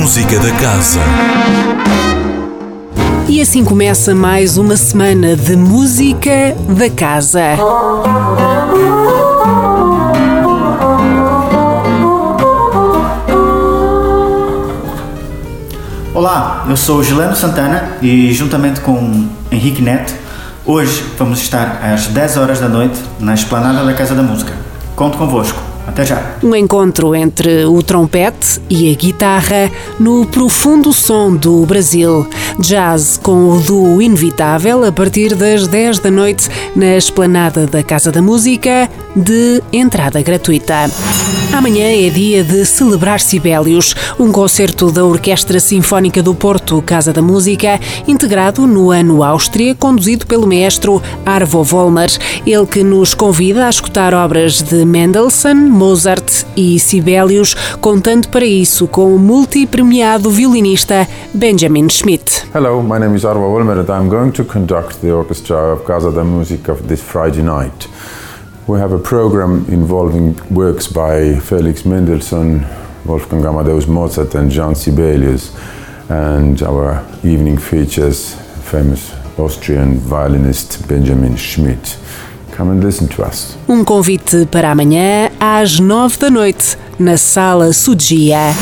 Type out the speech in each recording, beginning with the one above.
Música da Casa. E assim começa mais uma semana de Música da Casa. Olá, eu sou Gileno Santana e juntamente com Henrique Neto, hoje vamos estar às 10 horas da noite na Esplanada da Casa da Música. Conto convosco. Até já. Um encontro entre o trompete e a guitarra no profundo som do Brasil. Jazz com o duo inevitável a partir das 10 da noite na esplanada da Casa da Música, de entrada gratuita. Amanhã é dia de celebrar Sibelius, um concerto da Orquestra Sinfónica do Porto, Casa da Música, integrado no ano Áustria, conduzido pelo maestro Arvo Vollmer, ele que nos convida a escutar obras de Mendelssohn, Mozart e Sibelius, contando para isso com o multi-premiado violinista Benjamin Schmidt. Hello, my name is Arvo Wolmer and I'm going to conduct the orchestra of Casa da Música this Friday night. We have a program involving works by Felix Mendelssohn, Wolfgang Amadeus Mozart and John Sibelius and our evening features famous Austrian violinist Benjamin Schmidt. Come and listen to us. Um convite para amanhã às nove da noite, na Sala Sudia.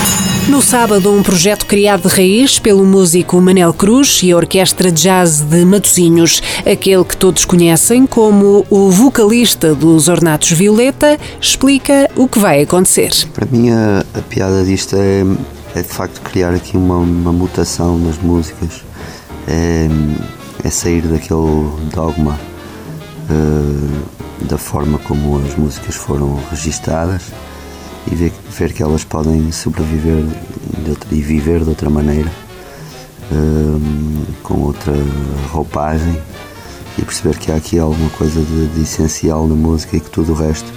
No sábado, um projeto criado de raiz pelo músico Manel Cruz e a Orquestra Jazz de Matosinhos, aquele que todos conhecem como o vocalista dos Ornatos Violeta, explica o que vai acontecer. Para mim, a, a piada disto é, é, de facto criar aqui uma, uma mutação nas músicas, é, é sair daquele dogma uh, da forma como as músicas foram registadas e ver, ver que elas podem sobreviver outra, e viver de outra maneira, uh, com outra roupagem e perceber que há aqui alguma coisa de, de, essencial na música e que tudo o resto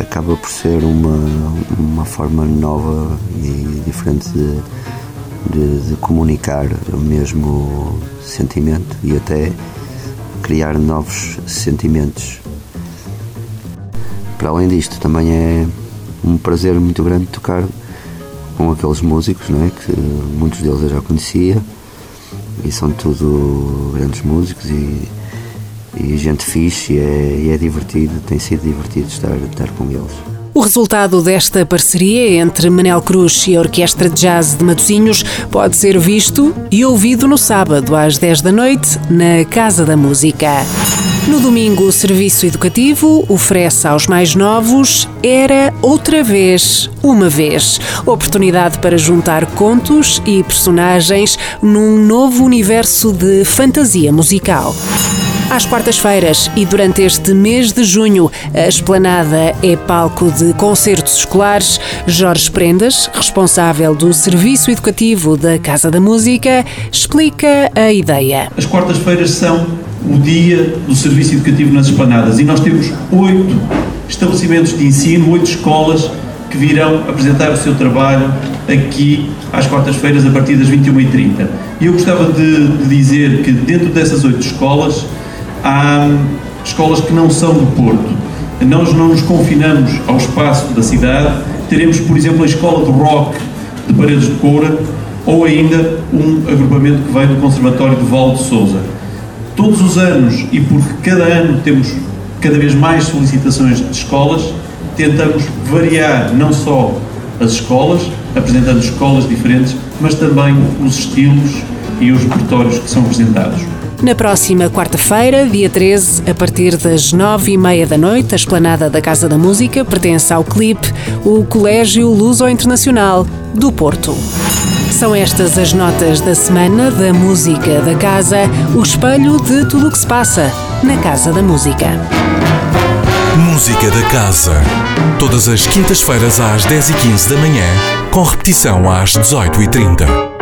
acaba por ser uma, uma forma nova e diferente de, de, de comunicar o mesmo sentimento e até criar novos sentimentos. Para além disto, também é um prazer muito grande tocar com aqueles músicos, não é? que muitos deles eu já conhecia e são tudo grandes músicos e, e gente fixe e é, e é divertido, tem sido divertido estar, estar com eles. O resultado desta parceria entre Manel Cruz e a Orquestra de Jazz de Matosinhos pode ser visto e ouvido no sábado às 10 da noite na Casa da Música. No domingo, o Serviço Educativo oferece aos mais novos Era Outra Vez, Uma Vez. Oportunidade para juntar contos e personagens num novo universo de fantasia musical. Às quartas-feiras e durante este mês de junho, a esplanada é palco de concertos escolares. Jorge Prendas, responsável do Serviço Educativo da Casa da Música, explica a ideia. As quartas-feiras são o dia do Serviço Educativo nas esplanadas e nós temos oito estabelecimentos de ensino, oito escolas que virão apresentar o seu trabalho aqui às quartas-feiras a partir das 21h30. E eu gostava de, dizer que dentro dessas oito escolas há escolas que não são do Porto. Nós não nos confinamos ao espaço da cidade. Teremos, por exemplo, a Escola do Rock de Paredes de Coura ou ainda um agrupamento que vem do Conservatório de Val de Souza. Todos os anos, e porque cada ano temos cada vez mais solicitações de escolas, tentamos variar não só as escolas, apresentando escolas diferentes, mas também os estilos e os repertórios que são apresentados. Na próxima quarta-feira, dia 13, a partir das nove e meia da noite, a esplanada da Casa da Música pertence ao CLIP, o Colégio Luso Internacional do Porto. São estas as notas da semana da música da casa, o espelho de tudo o que se passa na Casa da Música. Música da Casa. Todas as quintas-feiras às 10h15 da manhã, com repetição às 18h30.